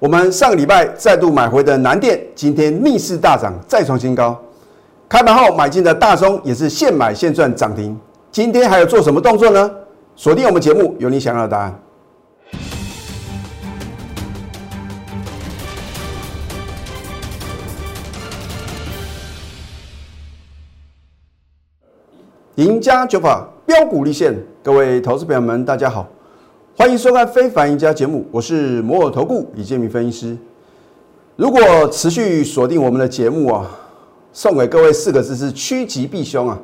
我们上个礼拜再度买回的南电，今天逆势大涨，再创新高。开盘后买进的大中也是现买现赚涨停。今天还有做什么动作呢？锁定我们节目，有你想要的答案。赢家九法标股立现，各位投资朋友们，大家好，欢迎收看《非凡赢家》节目，我是摩尔投顾李建明分析师。如果持续锁定我们的节目啊，送给各位四个字是趋吉避凶啊。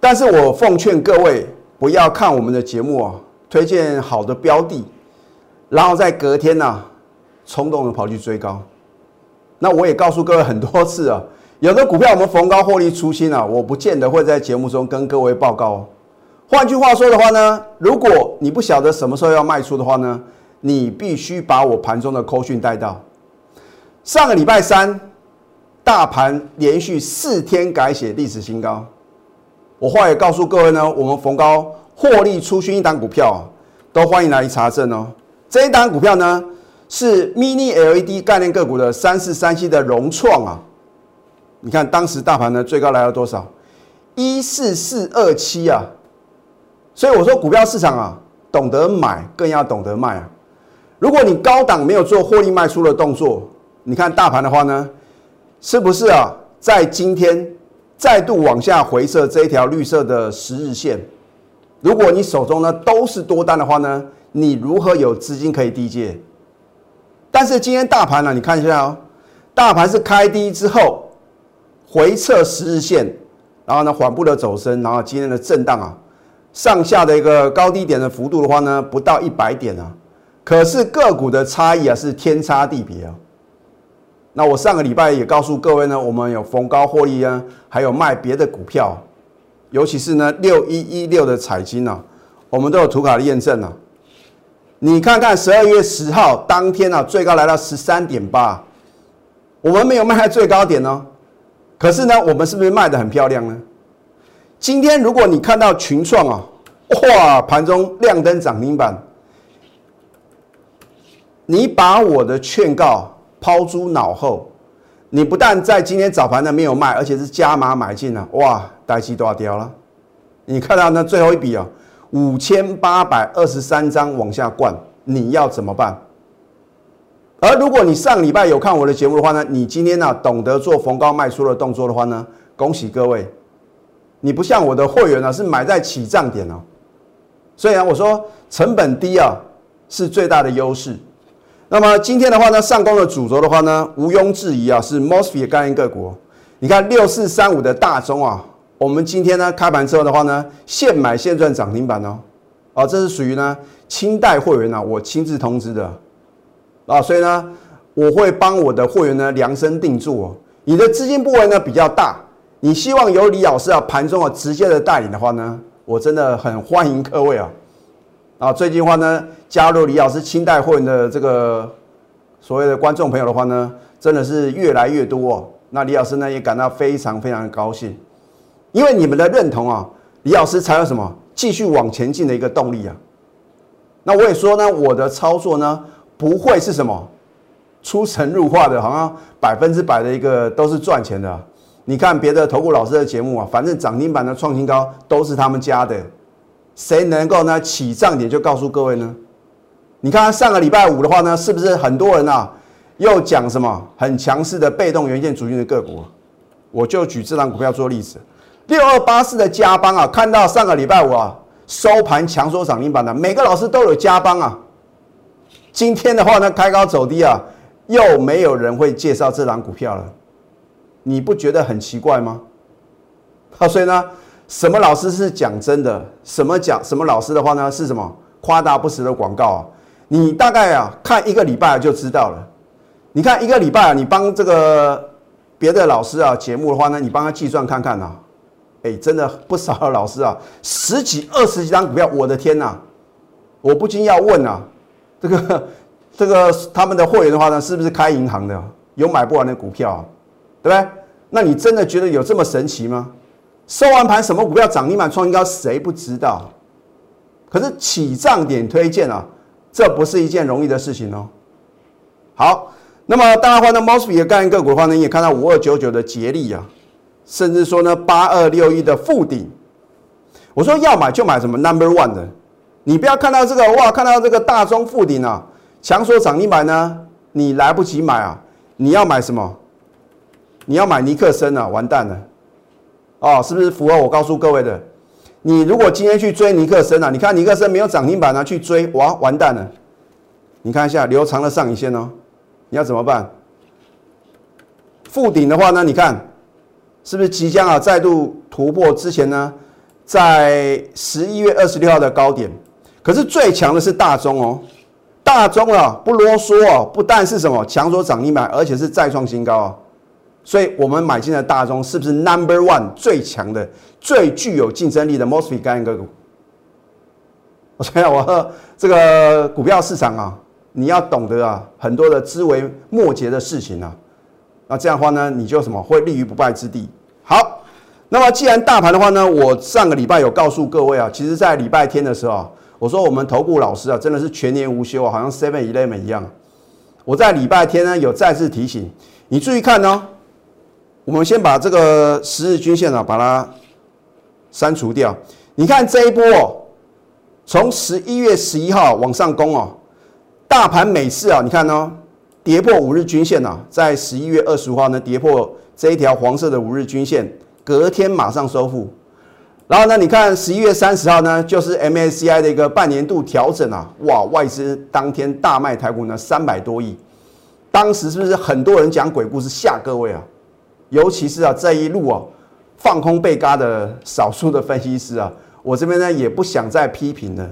但是我奉劝各位不要看我们的节目啊，推荐好的标的，然后在隔天呢冲动的跑去追高。那我也告诉各位很多次啊。有的股票我们逢高获利出清啊，我不见得会在节目中跟各位报告。换句话说的话呢，如果你不晓得什么时候要卖出的话呢，你必须把我盘中的扣讯带到。上个礼拜三，大盘连续四天改写历史新高。我话也告诉各位呢，我们逢高获利出清一档股票，都欢迎来查证哦。这一档股票呢，是 Mini LED 概念个股的三四三七的融创啊。你看，当时大盘呢最高来到多少？一四四二七啊！所以我说，股票市场啊，懂得买更要懂得卖啊。如果你高档没有做获利卖出的动作，你看大盘的话呢，是不是啊？在今天再度往下回撤这一条绿色的十日线，如果你手中呢都是多单的话呢，你如何有资金可以低借？但是今天大盘呢，你看一下哦，大盘是开低之后。回撤十日线，然后呢缓步的走升，然后今天的震荡啊，上下的一个高低点的幅度的话呢，不到一百点啊，可是个股的差异啊是天差地别啊。那我上个礼拜也告诉各位呢，我们有逢高获利啊，还有卖别的股票，尤其是呢六一一六的彩金啊，我们都有图卡的验证啊。你看看十二月十号当天啊，最高来到十三点八，我们没有卖在最高点呢。可是呢，我们是不是卖的很漂亮呢？今天如果你看到群创啊，哇，盘中亮灯涨停板，你把我的劝告抛诸脑后，你不但在今天早盘呢没有卖，而且是加码买进了，哇，呆气都要掉了。你看到那最后一笔啊，五千八百二十三张往下灌，你要怎么办？而如果你上礼拜有看我的节目的话呢，你今天呢懂得做逢高卖出的动作的话呢，恭喜各位，你不像我的会员呢是买在起涨点哦，所以啊我说成本低啊是最大的优势。那么今天的话呢，上攻的主轴的话呢，毋庸置疑啊是 Mosfet 概念个股。你看六四三五的大中啊，我们今天呢开盘之后的话呢，现买现赚涨停板哦，啊这是属于呢清代会员啊，我亲自通知的。啊，所以呢，我会帮我的会员呢量身定做哦。你的资金部位呢比较大，你希望有李老师啊盘中啊直接的带领的话呢，我真的很欢迎各位啊。啊，最近的话呢，加入李老师清代会员的这个所谓的观众朋友的话呢，真的是越来越多哦。那李老师呢也感到非常非常高兴，因为你们的认同啊，李老师才有什么继续往前进的一个动力啊。那我也说呢，我的操作呢。不会是什么出神入化的，好像百分之百的一个都是赚钱的。你看别的投顾老师的节目啊，反正涨停板的创新高都是他们家的，谁能够呢起涨点就告诉各位呢？你看上个礼拜五的话呢，是不是很多人啊又讲什么很强势的被动元件主线的个股？我就举这张股票做例子，六二八四的加邦啊，看到上个礼拜五啊收盘强收涨停板的，每个老师都有加邦啊。今天的话呢，开高走低啊，又没有人会介绍这档股票了，你不觉得很奇怪吗？好，所以呢，什么老师是讲真的，什么讲什么老师的话呢，是什么夸大不实的广告啊？你大概啊看一个礼拜就知道了。你看一个礼拜啊，你帮这个别的老师啊节目的话呢，你帮他计算看看呐，哎，真的不少的老师啊，十几二十几张股票，我的天呐，我不禁要问啊。这个这个他们的会员的话呢，是不是开银行的有买不完的股票，对不对？那你真的觉得有这么神奇吗？收完盘什么股票涨停板创新高，谁不知道？可是起涨点推荐啊，这不是一件容易的事情哦。好，那么大家话呢 mosfet 的概念个股的话呢，你也看到五二九九的捷力啊，甚至说呢八二六一的富鼎。我说要买就买什么 number one 的，你不要看到这个哇，看到这个大中富鼎啊，强说涨停板呢，你来不及买啊，你要买什么？你要买尼克森啊，完蛋了，哦，是不是符合我告诉各位的？你如果今天去追尼克森啊，你看尼克森没有涨停板啊，去追哇，完蛋了。你看一下留长了上影线哦，你要怎么办？附顶的话呢？你看是不是即将啊再度突破之前呢，在十一月二十六号的高点？可是最强的是大中哦，大中啊不啰嗦哦，不但是什么强说涨停板，而且是再创新高啊。所以我们买进的大中是不是 Number One 最强的、最具有竞争力的 Mosfet 概念股？我想想，我这个股票市场啊，你要懂得啊很多的枝微末节的事情啊，那这样的话呢，你就什么会立于不败之地。好，那么既然大盘的话呢，我上个礼拜有告诉各位啊，其实在礼拜天的时候啊，我说我们投顾老师啊，真的是全年无休啊，好像 Seven Eleven 一样。我在礼拜天呢有再次提醒你，注意看哦。我们先把这个十日均线啊，把它删除掉。你看这一波哦，从十一月十一号往上攻哦，大盘每次啊，你看呢，跌破五日均线啊，在十一月二十五号呢，跌破这一条黄色的五日均线，隔天马上收复。然后呢，你看十一月三十号呢，就是 MSCI 的一个半年度调整啊，哇，外资当天大卖台股呢三百多亿，当时是不是很多人讲鬼故事吓各位啊？尤其是啊，这一路啊，放空被嘎的少数的分析师啊，我这边呢也不想再批评了，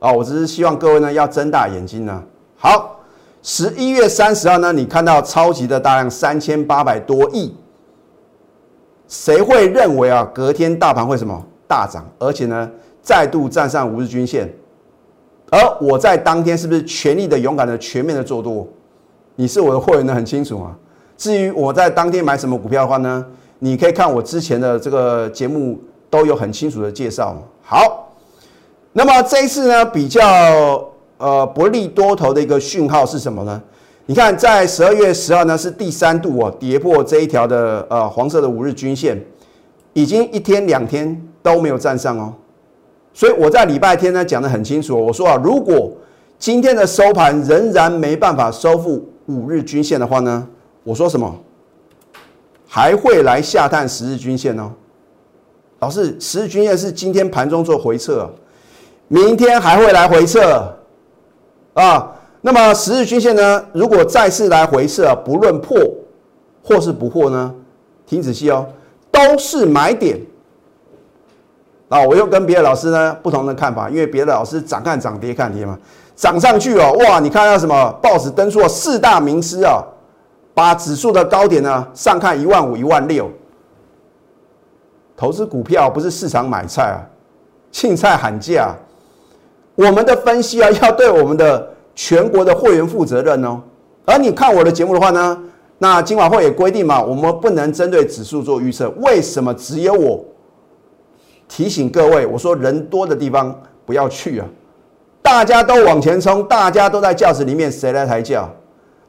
啊，我只是希望各位呢要睁大眼睛呢。好，十一月三十号呢，你看到超级的大量三千八百多亿，谁会认为啊，隔天大盘会什么大涨，而且呢再度站上五日均线？而我在当天是不是全力的、勇敢的、全面的做多？你是我的会员呢，很清楚啊。至于我在当天买什么股票的话呢，你可以看我之前的这个节目都有很清楚的介绍。好，那么这一次呢比较呃不利多头的一个讯号是什么呢？你看在十二月十号呢是第三度哦跌破这一条的呃黄色的五日均线，已经一天两天都没有站上哦。所以我在礼拜天呢讲的很清楚，我说啊如果今天的收盘仍然没办法收复五日均线的话呢？我说什么？还会来下探十日均线哦。老师，十日均线是今天盘中做回撤，明天还会来回撤啊。那么十日均线呢？如果再次来回撤，不论破或是不破呢？听仔细哦，都是买点啊。我又跟别的老师呢不同的看法，因为别的老师涨看涨，跌看跌嘛。涨上去哦，哇！你看到什么？报纸登出了四大名师啊。把指数的高点呢上看一万五、一万六。投资股票不是市场买菜啊，庆菜喊价。我们的分析啊，要对我们的全国的会员负责任哦。而你看我的节目的话呢，那今晚会也规定嘛，我们不能针对指数做预测。为什么只有我提醒各位？我说人多的地方不要去啊，大家都往前冲，大家都在轿子里面，谁来抬轿？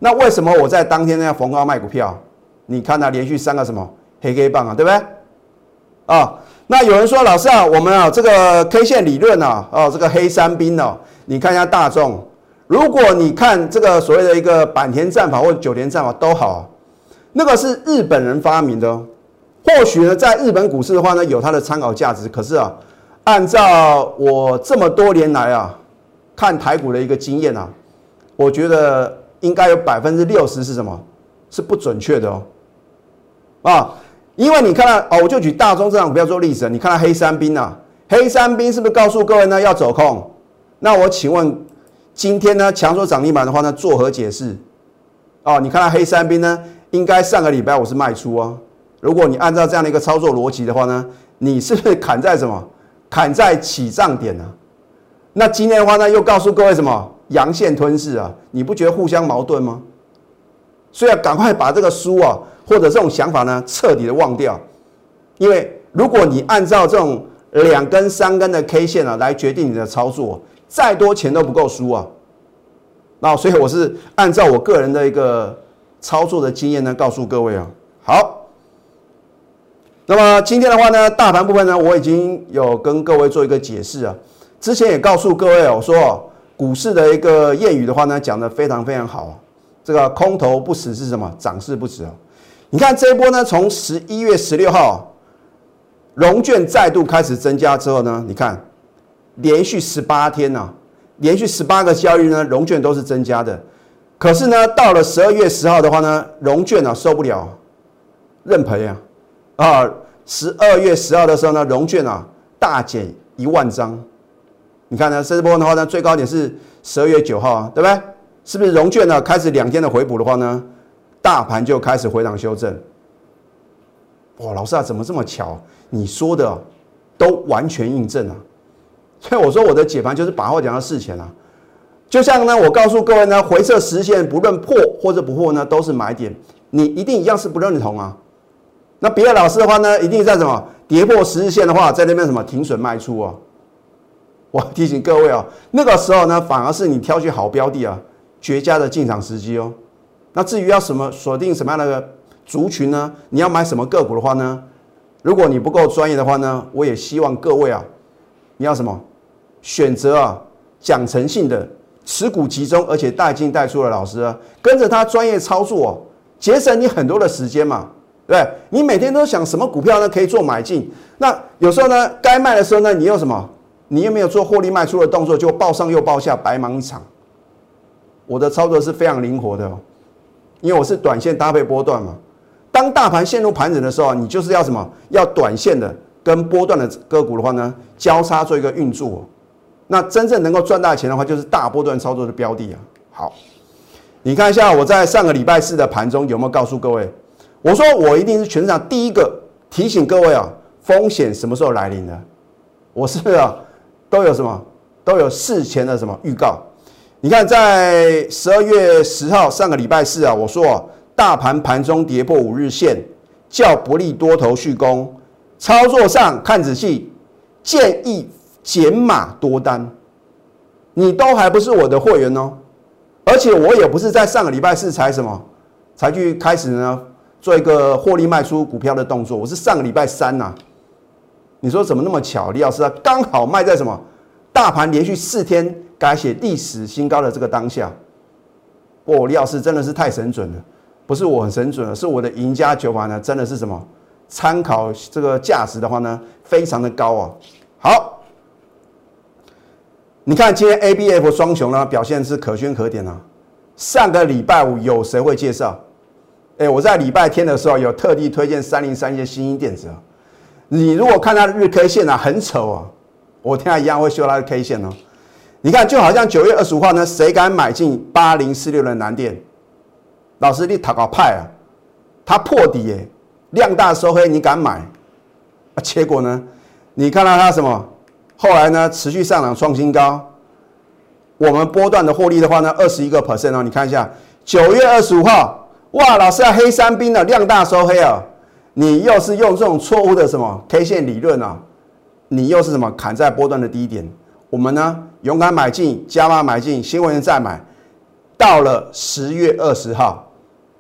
那为什么我在当天呢要逢高卖股票？你看它连续三个什么黑 K 棒啊，对不对？啊，那有人说老师啊，我们啊这个 K 线理论啊，哦这个黑山兵哦，你看一下大众，如果你看这个所谓的一个坂田战法或九田战法都好，那个是日本人发明的，或许呢在日本股市的话呢有它的参考价值，可是啊，按照我这么多年来啊看台股的一个经验啊，我觉得。应该有百分之六十是什么？是不准确的哦，啊，因为你看到哦，我就举大中这样股票做例子，你看到黑山兵啊，黑山兵是不是告诉各位呢要走空？那我请问，今天呢强说涨停板的话呢，作何解释？哦，你看到黑山兵呢，应该上个礼拜我是卖出哦。如果你按照这样的一个操作逻辑的话呢，你是不是砍在什么？砍在起涨点呢？那今天的话呢，又告诉各位什么？阳线吞噬啊，你不觉得互相矛盾吗？所以要赶快把这个书啊，或者这种想法呢，彻底的忘掉。因为如果你按照这种两根、三根的 K 线啊来决定你的操作，再多钱都不够输啊。那所以我是按照我个人的一个操作的经验呢，告诉各位啊。好，那么今天的话呢，大盘部分呢，我已经有跟各位做一个解释啊。之前也告诉各位哦，说股市的一个谚语的话呢，讲的非常非常好。这个空头不死是什么？涨势不止哦。你看这一波呢，从十一月十六号，融券再度开始增加之后呢，你看连续十八天呢，连续十八个交易日呢，融券都是增加的。可是呢，到了十二月十号的话呢，融券呢受不了，认赔啊！啊，十二月十号的时候呢，融券啊大减一万张。你看呢，这波的话呢，最高点是十二月九号啊，对不对？是不是融券呢开始两天的回补的话呢？大盘就开始回档修正，哇，老师啊，怎么这么巧？你说的都完全印证了。所以我说我的解盘就是把话讲到事前啊。就像呢，我告诉各位呢，回撤实现不论破或者不破呢，都是买点。你一定一样是不认同啊。那别的老师的话呢，一定在什么跌破十日线的话，在那边什么停损卖出啊。我提醒各位啊，那个时候呢，反而是你挑选好标的啊，绝佳的进场时机哦。那至于要什么锁定什么样的族群呢？你要买什么个股的话呢？如果你不够专业的话呢，我也希望各位啊，你要什么选择啊讲诚信的持股集中而且带进带出的老师啊，跟着他专业操作哦，节省你很多的时间嘛，对不对？你每天都想什么股票呢可以做买进？那有时候呢该卖的时候呢，你又什么？你又没有做获利卖出的动作，就报上又报下，白忙一场。我的操作是非常灵活的。因为我是短线搭配波段嘛，当大盘陷入盘整的时候，你就是要什么？要短线的跟波段的个股的话呢，交叉做一个运作。那真正能够赚大钱的话，就是大波段操作的标的啊。好，你看一下我在上个礼拜四的盘中有没有告诉各位？我说我一定是全场第一个提醒各位啊，风险什么时候来临的？我是啊，都有什么？都有事前的什么预告？你看，在十二月十号上个礼拜四啊，我说大盘盘中跌破五日线，较不利多头续攻，操作上看仔细，建议减码多单。你都还不是我的会员哦，而且我也不是在上个礼拜四才什么才去开始呢做一个获利卖出股票的动作，我是上个礼拜三呐。你说怎么那么巧？李老师啊，刚好卖在什么？大盘连续四天。改写历史新高的这个当下，哦，李老师真的是太神准了，不是我很神准了，是我的赢家九法呢，真的是什么参考这个价值的话呢，非常的高啊。好，你看今天 A B F 双雄呢表现是可圈可点啊。上个礼拜五有谁会介绍？哎，我在礼拜天的时候有特地推荐三零三一些新兴电子啊。你如果看它的日 K 线啊，很丑啊，我天啊一样会修它的 K 线哦。你看，就好像九月二十五号呢，谁敢买进八零四六的南电？老师，你讨个派啊！它破底耶，量大收黑，你敢买？啊，结果呢？你看到它什么？后来呢，持续上涨创新高。我们波段的获利的话呢，二十一个 percent 哦。你看一下，九月二十五号，哇，老师啊，黑三兵的量大收黑啊！你又是用这种错误的什么 K 线理论啊？你又是什么砍在波段的低点？我们呢？勇敢买进，加码买进，新闻再买。到了十月二十号，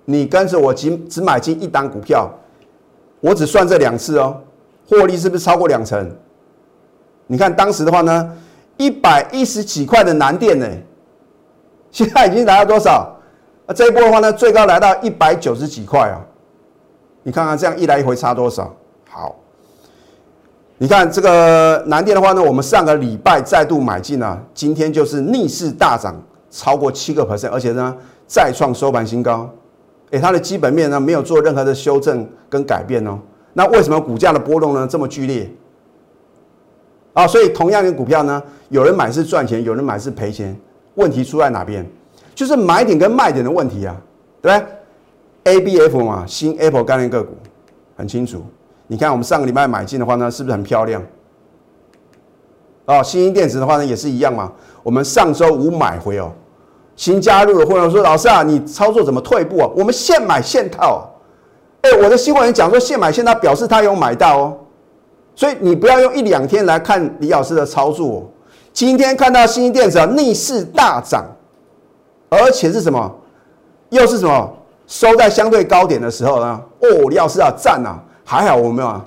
你跟着我只只买进一档股票，我只算这两次哦，获利是不是超过两成？你看当时的话呢，一百一十几块的南电呢，现在已经来到多少？啊，这一波的话呢，最高来到一百九十几块啊。你看看这样一来一回差多少？好。你看这个南电的话呢，我们上个礼拜再度买进了，今天就是逆势大涨超过七个 percent，而且呢再创收盘新高。哎，它的基本面呢没有做任何的修正跟改变哦。那为什么股价的波动呢这么剧烈？啊，所以同样的股票呢，有人买是赚钱，有人买是赔钱。问题出在哪边？就是买点跟卖点的问题啊，对不对？A B F 嘛，新 Apple 概念个股很清楚。你看，我们上个礼拜买进的话呢，是不是很漂亮？哦，新兴电子的话呢，也是一样嘛。我们上周五买回哦，新加入的会员说：“老师啊，你操作怎么退步啊？”我们现买现套。哎，我的新会员讲说现买现套，表示他有买到哦。所以你不要用一两天来看李老师的操作。今天看到新兴电子逆势大涨，而且是什么？又是什么？收在相对高点的时候呢？哦，李老师啊，赞啊！还好我们啊，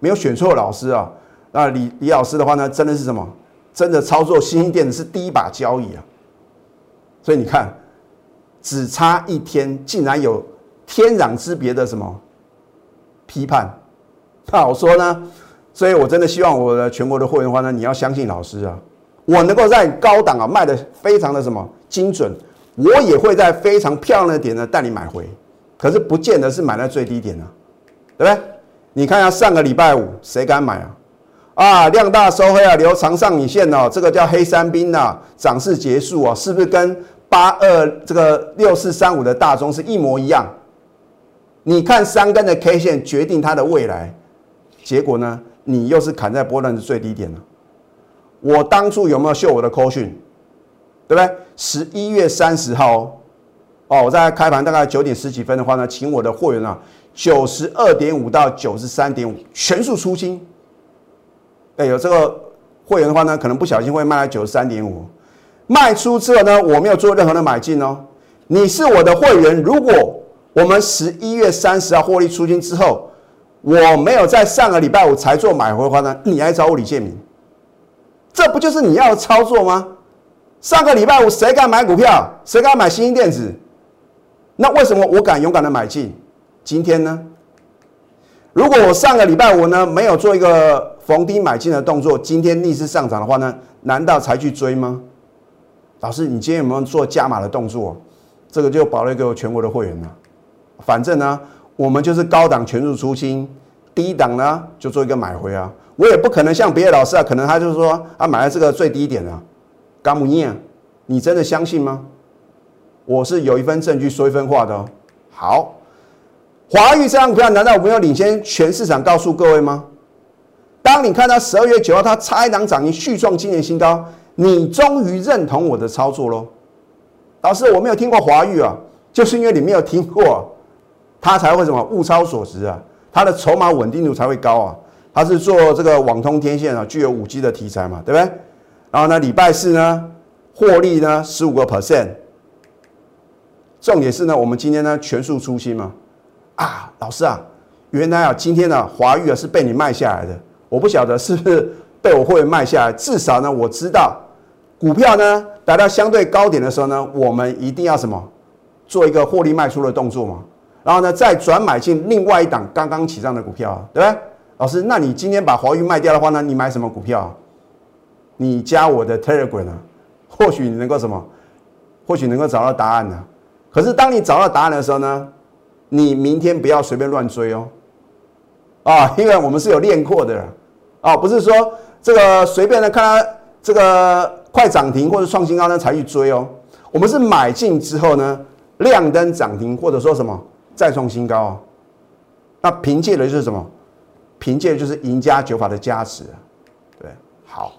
没有选错老师啊。那李李老师的话呢，真的是什么？真的操作新兴电子是第一把交易啊。所以你看，只差一天，竟然有天壤之别的什么批判？那我说呢？所以我真的希望我的全国的会员的话呢，你要相信老师啊。我能够在高档啊卖的非常的什么精准，我也会在非常漂亮的点呢带你买回，可是不见得是买在最低点啊，对不对？你看下上个礼拜五谁敢买啊？啊，量大收黑啊，留长上影线哦，这个叫黑三兵呐，涨势结束啊，是不是跟八二这个六四三五的大中是一模一样？你看三根的 K 线决定它的未来，结果呢，你又是砍在波段的最低点了。我当初有没有秀我的扣讯？对不对？十一月三十号哦，我在开盘大概九点十几分的话呢，请我的会员啊，九十二点五到九十三点五全数出清。哎，有这个会员的话呢，可能不小心会卖到九十三点五，卖出之后呢，我没有做任何的买进哦。你是我的会员，如果我们十一月三十号获利出清之后，我没有在上个礼拜五才做买回的话呢，你来找我李建明。这不就是你要操作吗？上个礼拜五谁敢买股票？谁敢买新兴电子？那为什么我敢勇敢的买进？今天呢？如果我上个礼拜五呢没有做一个逢低买进的动作，今天逆势上涨的话呢，难道才去追吗？老师，你今天有没有做加码的动作？这个就保了一个全国的会员了。反正呢，我们就是高档全入出清，低档呢就做一个买回啊。我也不可能像别的老师啊，可能他就是说啊，买了这个最低点啊，干不念？你真的相信吗？我是有一份证据说一分话的哦。好，华玉这张股票难道我没有领先全市场告诉各位吗？当你看到十二月九号它差一档涨停续创今年新高，你终于认同我的操作喽？老师，我没有听过华玉啊，就是因为你没有听过，它才会什么物超所值啊，它的筹码稳定度才会高啊。它是做这个网通天线啊，具有五 G 的题材嘛，对不对？然后呢，礼拜四呢，获利呢十五个 percent。重点是呢，我们今天呢全数出清嘛。啊，老师啊，原来啊，今天呢华玉啊是被你卖下来的，我不晓得是不是被我会员卖下来，至少呢我知道，股票呢达到相对高点的时候呢，我们一定要什么，做一个获利卖出的动作嘛。然后呢，再转买进另外一档刚刚起涨的股票，对不对？老师，那你今天把华玉卖掉的话呢？你买什么股票？你加我的 Telegram 呢？或许你能够什么？或许能够找到答案呢？可是当你找到答案的时候呢？你明天不要随便乱追哦。啊，因为我们是有练过的啊，不是说这个随便的看它这个快涨停或者创新高呢才去追哦。我们是买进之后呢，亮灯涨停或者说什么再创新高，那凭借的就是什么？凭借就是赢家九法的加持，对，好，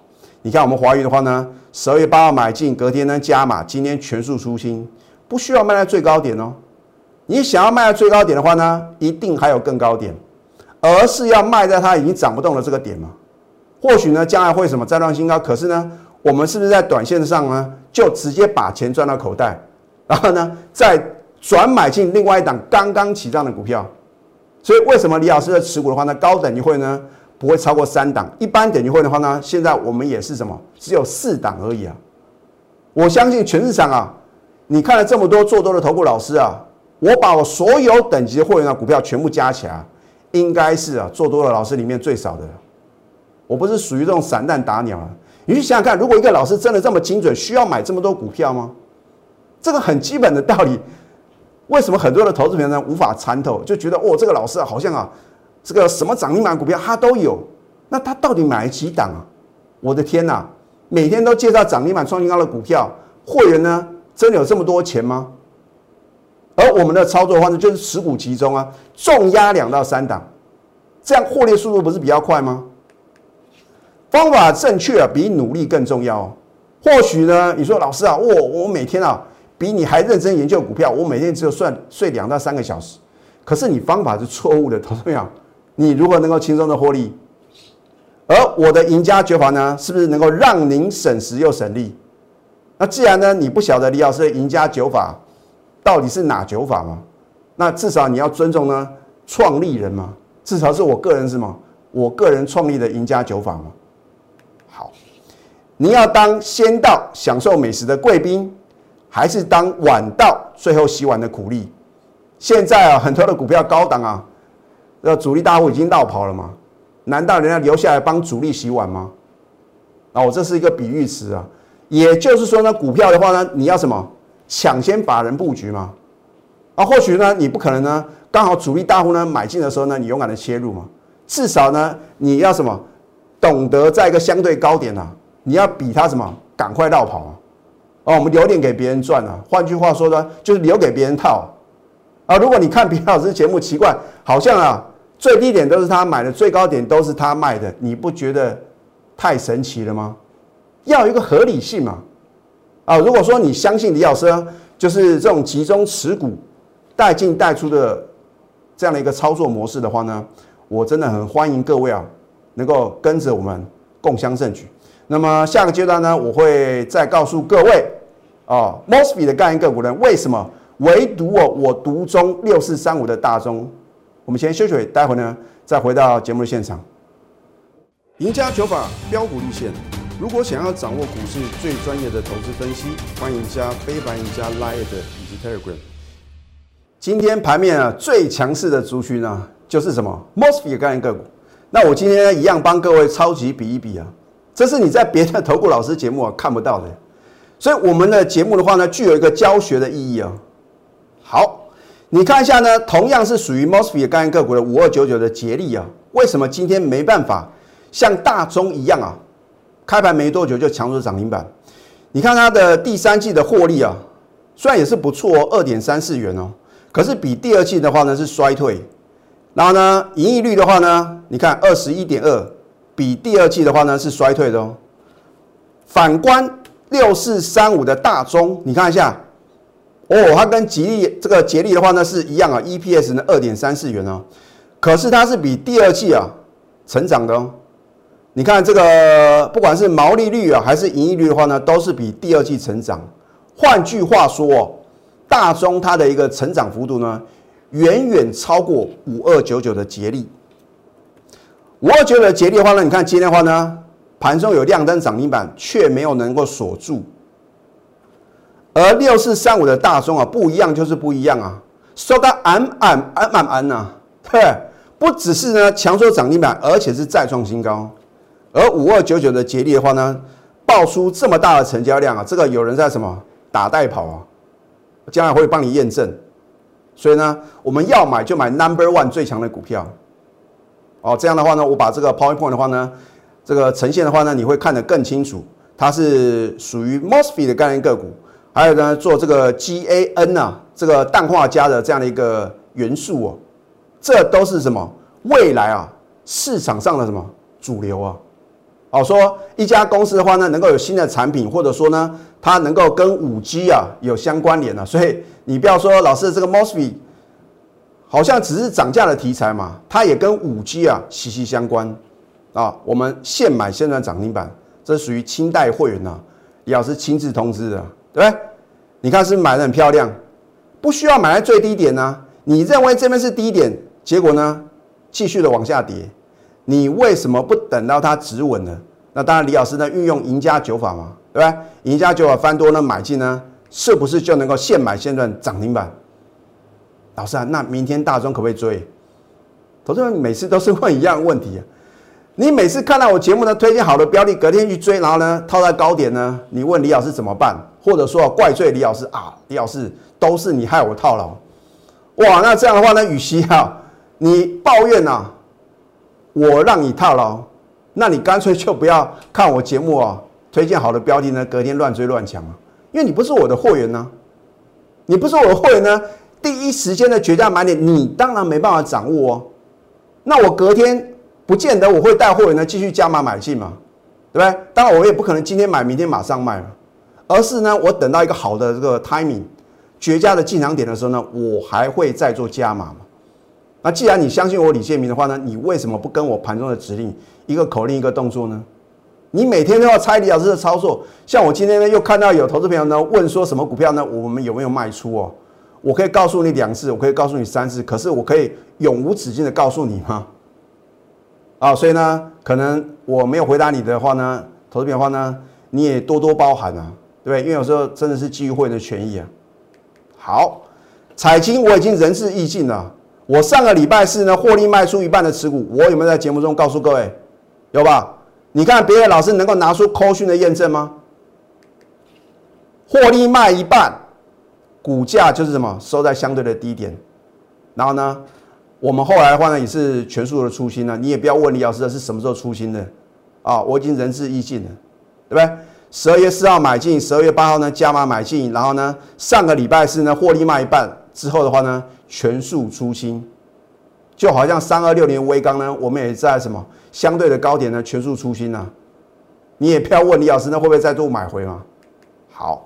你看我们华宇的话呢，十二月八号买进，隔天呢加码，今天全数出清，不需要卖在最高点哦。你想要卖在最高点的话呢，一定还有更高点，而是要卖在它已经涨不动的这个点嘛。或许呢将来会什么再创新高，可是呢，我们是不是在短线上呢就直接把钱赚到口袋，然后呢再转买进另外一档刚刚起涨的股票？所以为什么李老师的持股的话呢，高等级会呢不会超过三档，一般等级会的话呢，现在我们也是什么，只有四档而已啊。我相信全市场啊，你看了这么多做多的投顾老师啊，我把我所有等级的会员的股票全部加起来，应该是啊做多的老师里面最少的。我不是属于这种散弹打鸟啊。你去想想看，如果一个老师真的这么精准，需要买这么多股票吗？这个很基本的道理。为什么很多的投资人呢无法参透，就觉得哦，这个老师好像啊，这个什么涨停板股票他都有，那他到底买了几档啊？我的天哪，每天都介绍涨停板创新高的股票，会员呢真的有这么多钱吗？而我们的操作方式就是持股集中啊，重压两到三档，这样获利速度不是比较快吗？方法正确啊，比努力更重要。或许呢，你说老师啊，我我每天啊。比你还认真研究股票，我每天只有算睡两到三个小时，可是你方法是错误的，同志们，你如何能够轻松的获利？而我的赢家绝法呢，是不是能够让您省时又省力？那既然呢你不晓得李老师的赢家九法到底是哪九法吗？那至少你要尊重呢创立人嘛，至少是我个人是吗？我个人创立的赢家九法嘛。好，你要当先到享受美食的贵宾，还是当晚到最后洗碗的苦力？现在啊，很多的股票高档啊，那主力大户已经绕跑了嘛？难道人家留下来帮主力洗碗吗？啊，我这是一个比喻词啊，也就是说呢，股票的话呢，你要什么抢先把人布局嘛？啊，或许呢，你不可能呢，刚好主力大户呢买进的时候呢，你勇敢的切入嘛？至少呢，你要什么懂得在一个相对高点啊，你要比他什么赶快绕跑啊？哦，我们留点给别人赚啊。换句话说呢，就是留给别人套啊。如果你看比老师节目奇怪，好像啊。最低点都是他买的，最高点都是他卖的，你不觉得太神奇了吗？要一个合理性嘛！啊，如果说你相信李老师就是这种集中持股、带进带出的这样的一个操作模式的话呢，我真的很欢迎各位啊，能够跟着我们共襄盛举。那么下个阶段呢，我会再告诉各位啊，Mosby 的概念个股呢，为什么唯独我我独中六四三五的大中。我们先休息，待会呢再回到节目的现场。赢家九法标股立线，如果想要掌握股市最专业的投资分析，欢迎加非凡、赢家 Line 以及 Telegram。今天盘面啊最强势的族群呢，就是什么 m o s f e 概念个股。那我今天一样帮各位超级比一比啊，这是你在别的投顾老师节目啊看不到的。所以我们的节目的话呢，具有一个教学的意义啊。好。你看一下呢，同样是属于 Mosfet 概念个股的五二九九的捷力啊，为什么今天没办法像大中一样啊？开盘没多久就强出涨停板。你看它的第三季的获利啊，虽然也是不错哦，二点三四元哦，可是比第二季的话呢是衰退。然后呢，盈利率的话呢，你看二十一点二，比第二季的话呢是衰退的哦。反观六四三五的大中，你看一下。哦，它跟吉利这个吉利的话呢是一样啊，EPS 呢二点三四元哦，可是它是比第二季啊成长的哦。你看这个，不管是毛利率啊还是盈利率的话呢，都是比第二季成长。换句话说哦，大中它的一个成长幅度呢，远远超过五二九九的捷力。五二九九的捷力的话呢，你看今天的话呢，盘中有亮灯涨停板，却没有能够锁住。而六四三五的大中啊，不一样就是不一样啊，收到安安安安安呐，对，不只是呢强收涨停板，而且是再创新高。而五二九九的捷力的话呢，爆出这么大的成交量啊，这个有人在什么打带跑啊，将来会帮你验证。所以呢，我们要买就买 Number One 最强的股票。哦，这样的话呢，我把这个 PowerPoint 的话呢，这个呈现的话呢，你会看得更清楚，它是属于 Mosfet 的概念个股。还有呢，做这个 GaN 啊，这个氮化镓的这样的一个元素哦，这都是什么？未来啊，市场上的什么主流啊？哦，说一家公司的话呢，能够有新的产品，或者说呢，它能够跟五 G 啊有相关联啊，所以你不要说老师这个 Mosby 好像只是涨价的题材嘛，它也跟五 G 啊息息相关啊。我们现买现赚涨停板，这属于清代会员呐，李老师亲自通知的。对不对？你看是不是买的很漂亮？不需要买在最低点呢？你认为这边是低点，结果呢继续的往下跌，你为什么不等到它止稳呢？那当然，李老师呢运用赢家九法嘛，对不对？赢家九法翻多呢买进呢，是不是就能够现买现赚涨停板？老师啊，那明天大庄可不可以追？投资人每次都是问一样的问题啊。你每次看到我节目呢，推荐好的标的，隔天去追，然后呢套在高点呢，你问李老师怎么办？或者说怪罪李老师啊，李老师都是你害我套牢。哇，那这样的话呢，与其啊你抱怨呐，我让你套牢，那你干脆就不要看我节目啊，推荐好的标的呢，隔天乱追乱抢啊，因为你不是我的会员呢，你不是我的会员呢，第一时间的绝佳买点，你当然没办法掌握哦。那我隔天。不见得我会带货员呢继续加码买进嘛，对不对？当然我也不可能今天买明天马上卖嘛，而是呢我等到一个好的这个 timing，绝佳的进场点的时候呢，我还会再做加码嘛。那既然你相信我李建明的话呢，你为什么不跟我盘中的指令一个口令一个动作呢？你每天都要猜李老师的操作。像我今天呢，又看到有投资朋友呢问说什么股票呢？我们有没有卖出哦？我可以告诉你两次，我可以告诉你三次，可是我可以永无止境的告诉你吗？啊，所以呢，可能我没有回答你的话呢，投资朋友的话呢，你也多多包涵啊，对？因为有时候真的是基于会的权益啊。好，彩金我已经仁至义尽了。我上个礼拜四呢，获利卖出一半的持股，我有没有在节目中告诉各位？有吧？你看别的老师能够拿出扣讯的验证吗？获利卖一半，股价就是什么收在相对的低点。然后呢，我们后来的话呢，也是全数的出清了。你也不要问李老师是什么时候出清的啊？我已经仁至义尽了，对不对？十二月四号买进，十二月八号呢加码买进，然后呢上个礼拜四呢获利卖一半之后的话呢全数出清，就好像三二六年微钢呢，我们也在什么相对的高点呢全数出清啊。你也不要问李老师，那会不会再度买回吗？好，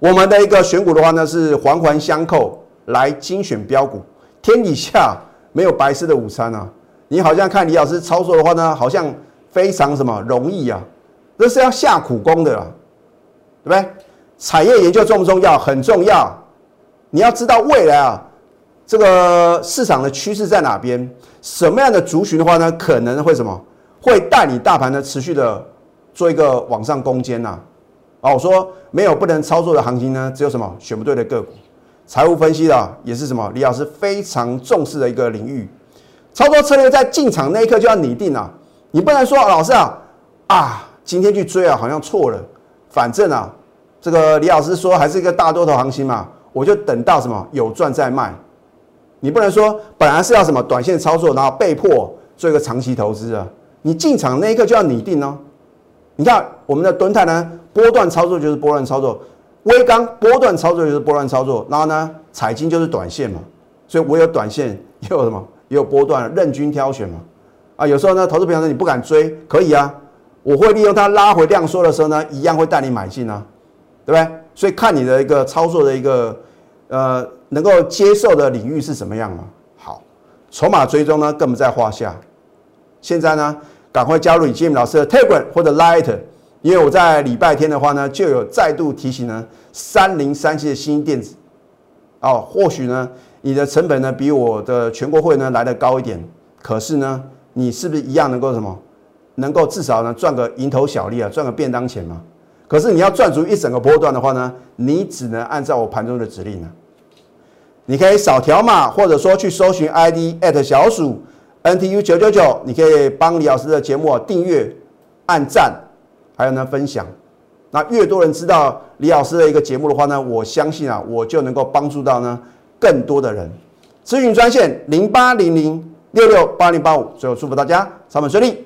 我们的一个选股的话呢是环环相扣来精选标股，天底下没有白吃的午餐啊。你好像看李老师操作的话呢，好像非常什么容易啊。这是要下苦功的，对不对？产业研究重不重要？很重要。你要知道未来啊，这个市场的趋势在哪边？什么样的族群的话呢，可能会什么？会带你大盘呢持续的做一个往上攻坚呐。啊，我说没有不能操作的行情呢，只有什么选不对的个股。财务分析的也是什么？李老师非常重视的一个领域。操作策略在进场那一刻就要拟定了，你不能说老师啊啊。今天去追啊，好像错了。反正啊，这个李老师说还是一个大多头行情嘛，我就等到什么有赚再卖。你不能说本来是要什么短线操作，然后被迫做一个长期投资啊。你进场那一刻就要拟定哦。你看我们的蹲泰呢，波段操作就是波段操作，微钢波段操作就是波段操作，然后呢，彩金就是短线嘛。所以我有短线，也有什么，也有波段，任君挑选嘛。啊，有时候呢，投资朋友说你不敢追，可以啊。我会利用它拉回量缩的时候呢，一样会带你买进啊，对不对？所以看你的一个操作的一个呃能够接受的领域是什么样嘛。好，筹码追踪呢更不在话下。现在呢，赶快加入李建明老师的 Telegram 或者 Light，因为我在礼拜天的话呢，就有再度提醒呢三零三七的新电子哦，或许呢你的成本呢比我的全国会呢来的高一点，可是呢你是不是一样能够什么？能够至少呢赚个蝇头小利啊，赚个便当钱嘛。可是你要赚足一整个波段的话呢，你只能按照我盘中的指令呢。你可以扫条码，或者说去搜寻 ID at 小鼠 NTU 九九九，你可以帮李老师的节目订阅、按赞，还有呢分享。那越多人知道李老师的一个节目的话呢，我相信啊，我就能够帮助到呢更多的人。咨询专线零八零零六六八零八五。最后祝福大家上班顺利。